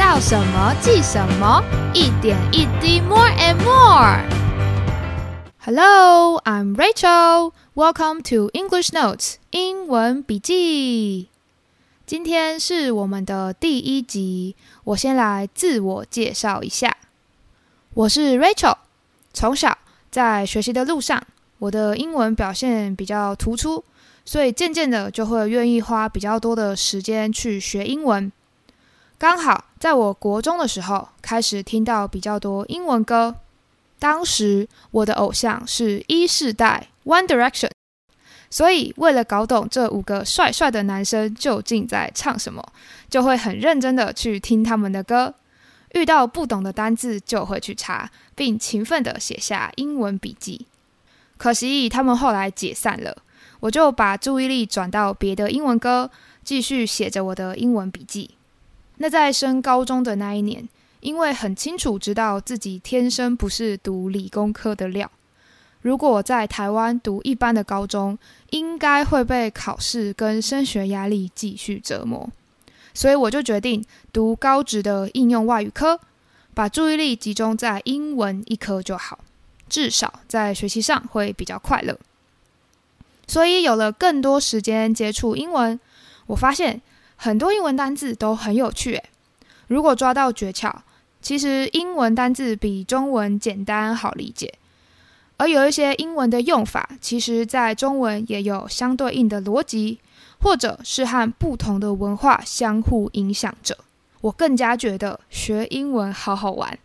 到什么记什么，一点一滴，more and more。Hello, I'm Rachel. Welcome to English Notes 英文笔记。今天是我们的第一集，我先来自我介绍一下。我是 Rachel，从小在学习的路上，我的英文表现比较突出，所以渐渐的就会愿意花比较多的时间去学英文。刚好在我国中的时候，开始听到比较多英文歌。当时我的偶像是一世代 One Direction，所以为了搞懂这五个帅帅的男生究竟在唱什么，就会很认真的去听他们的歌。遇到不懂的单字就会去查，并勤奋的写下英文笔记。可惜他们后来解散了，我就把注意力转到别的英文歌，继续写着我的英文笔记。那在升高中的那一年，因为很清楚知道自己天生不是读理工科的料，如果在台湾读一般的高中，应该会被考试跟升学压力继续折磨，所以我就决定读高职的应用外语科，把注意力集中在英文一科就好，至少在学习上会比较快乐。所以有了更多时间接触英文，我发现。很多英文单字都很有趣，诶，如果抓到诀窍，其实英文单字比中文简单好理解。而有一些英文的用法，其实在中文也有相对应的逻辑，或者是和不同的文化相互影响着。我更加觉得学英文好好玩，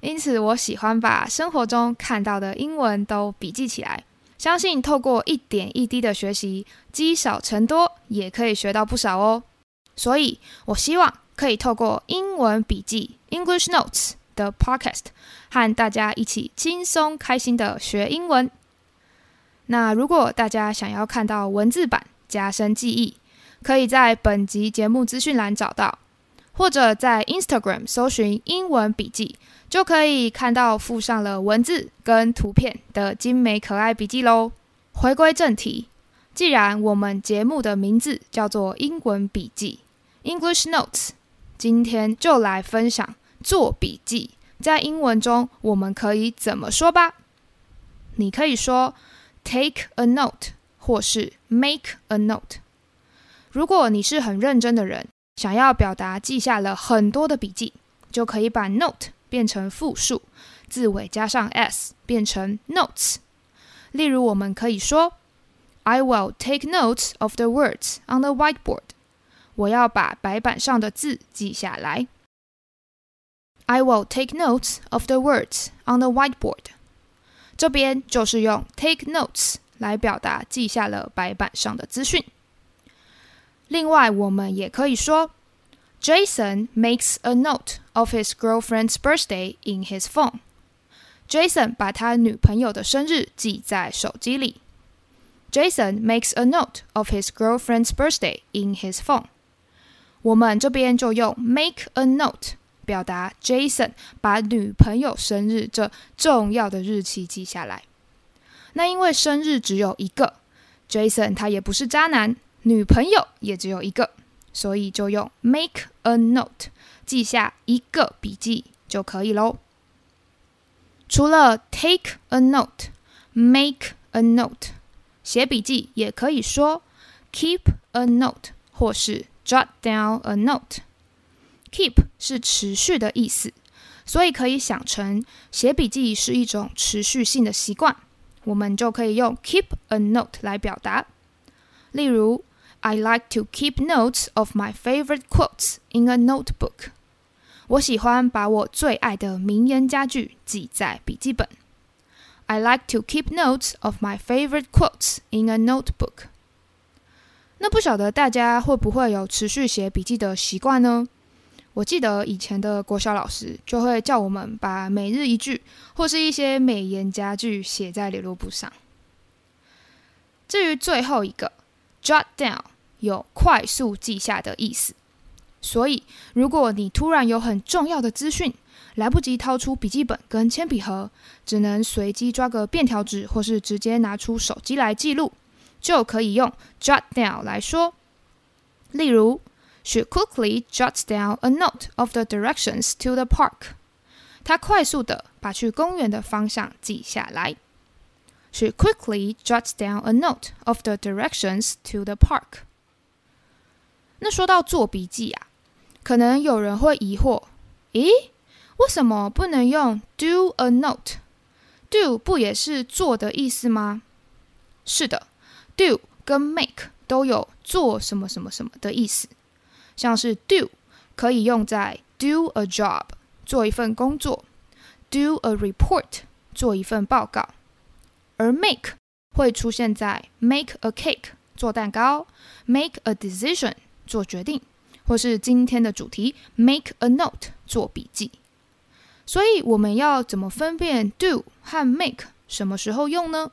因此我喜欢把生活中看到的英文都笔记起来。相信透过一点一滴的学习，积少成多，也可以学到不少哦。所以，我希望可以透过英文笔记 （English Notes） 的 Podcast，和大家一起轻松开心的学英文。那如果大家想要看到文字版加深记忆，可以在本集节目资讯栏找到，或者在 Instagram 搜寻“英文笔记”，就可以看到附上了文字跟图片的精美可爱笔记喽。回归正题，既然我们节目的名字叫做“英文笔记”。English notes，今天就来分享做笔记。在英文中，我们可以怎么说吧？你可以说 take a note，或是 make a note。如果你是很认真的人，想要表达记下了很多的笔记，就可以把 note 变成复数，字尾加上 s，变成 notes。例如，我们可以说 I will take notes of the words on the whiteboard。我要把白板上的字记下来。I will take notes of the words on the whiteboard。这边就是用 take notes 来表达记下了白板上的资讯。另外，我们也可以说，Jason makes a note of his girlfriend's birthday in his phone。Jason 把他女朋友的生日记在手机里。Jason makes a note of his girlfriend's birthday in his phone。 我们这边就用 make a note 表达 Jason 把女朋友生日这重要的日期记下来。那因为生日只有一个，Jason 他也不是渣男，女朋友也只有一个，所以就用 make a note 记下一个笔记就可以喽。除了 take a note，make a note，写笔记也可以说 keep a note 或是。Jot down a note. Keep 是持续的意思，所以可以想成写笔记是一种持续性的习惯，我们就可以用 keep a note 来表达。例如，I like to keep notes of my favorite quotes in a notebook. 我喜欢把我最爱的名言佳句记在笔记本。I like to keep notes of my favorite quotes in a notebook. 那不晓得大家会不会有持续写笔记的习惯呢？我记得以前的国小老师就会叫我们把每日一句或是一些美言佳句写在联络簿上。至于最后一个 jot down，有快速记下的意思。所以如果你突然有很重要的资讯，来不及掏出笔记本跟铅笔盒，只能随机抓个便条纸，或是直接拿出手机来记录。就可以用 jot down 来说。例如 She quickly jots down a note of the directions to the park. 她快速的把去公园的方向记下来。She quickly jots down a note of the directions to the park. 那说到做笔记啊，可能有人会疑惑：咦，为什么不能用 do a note？do 不也是做的意思吗？是的 ，do 跟 make 都有做什么什么什么的意思。像是 do 可以用在 do a job 做一份工作，do a report 做一份报告，而 make 会出现在 make a cake 做蛋糕，make a decision 做决定，或是今天的主题 make a note 做笔记。所以我们要怎么分辨 do 和 make 什么时候用呢？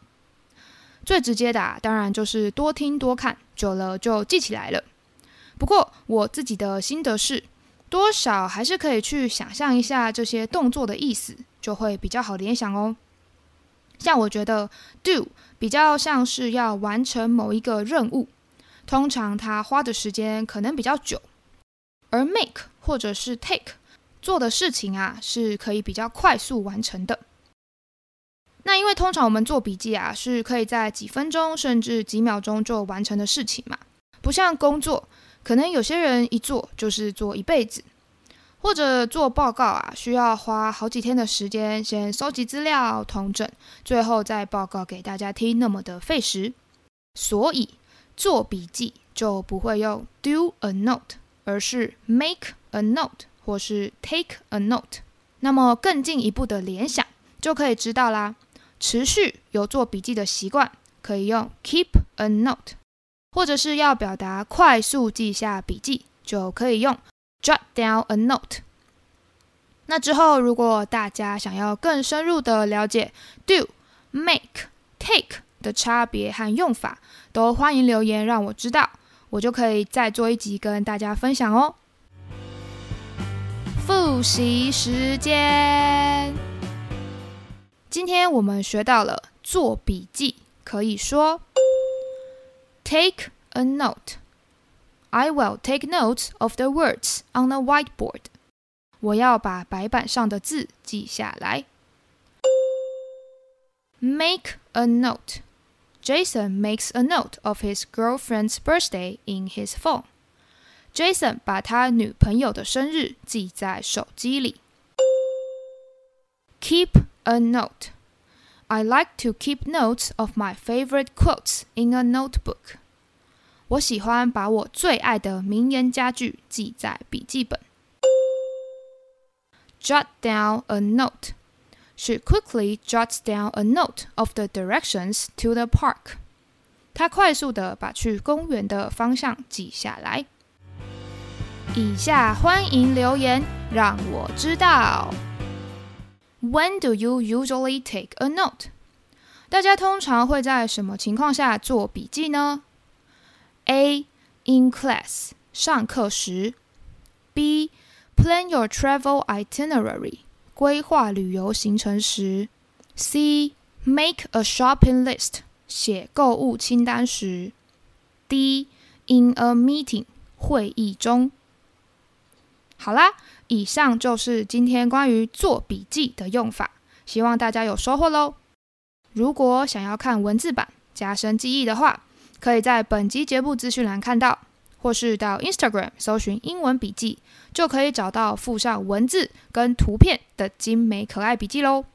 最直接的啊当然就是多听多看，久了就记起来了。不过我自己的心得是，多少还是可以去想象一下这些动作的意思，就会比较好联想哦。像我觉得 do 比较像是要完成某一个任务，通常它花的时间可能比较久；而 make 或者是 take 做的事情啊，是可以比较快速完成的。那因为通常我们做笔记啊，是可以在几分钟甚至几秒钟就完成的事情嘛，不像工作。可能有些人一做就是做一辈子，或者做报告啊，需要花好几天的时间先收集资料、统整，最后再报告给大家听，那么的费时。所以做笔记就不会用 do a note，而是 make a note 或是 take a note。那么更进一步的联想就可以知道啦。持续有做笔记的习惯，可以用 keep a note。或者是要表达快速记下笔记，就可以用 jot down a note。那之后，如果大家想要更深入的了解 do、make、take 的差别和用法，都欢迎留言让我知道，我就可以再做一集跟大家分享哦。复习时间，今天我们学到了做笔记，可以说。Take a note. I will take notes of the words on the whiteboard. 我要把白板上的字记下来。Make a note. Jason makes a note of his girlfriend's birthday in his phone. Jason 把他女朋友的生日记在手机里。Keep a note. I like to keep notes of my favorite quotes in a notebook. 我喜欢把我最爱的名言佳句记在笔记本。Jot down a note. She quickly jots down a note of the directions to the park. 她快速的把去公园的方向记下来。以下欢迎留言，让我知道。 When do you usually take a note? 大家通常会在什么情况下做笔记呢？A in class 上课时，B plan your travel itinerary 规划旅游行程时，C make a shopping list 写购物清单时，D in a meeting 会议中。 好啦，以上就是今天关于做笔记的用法，希望大家有收获喽。如果想要看文字版加深记忆的话，可以在本集节目资讯栏看到，或是到 Instagram 搜寻英文笔记，就可以找到附上文字跟图片的精美可爱笔记喽。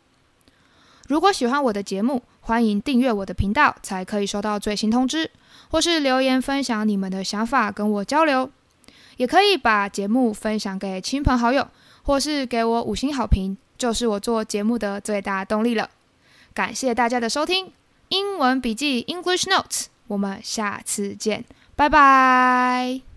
如果喜欢我的节目，欢迎订阅我的频道，才可以收到最新通知，或是留言分享你们的想法跟我交流。也可以把节目分享给亲朋好友，或是给我五星好评，就是我做节目的最大动力了。感谢大家的收听，英文笔记 English Notes。我们下次见，拜拜。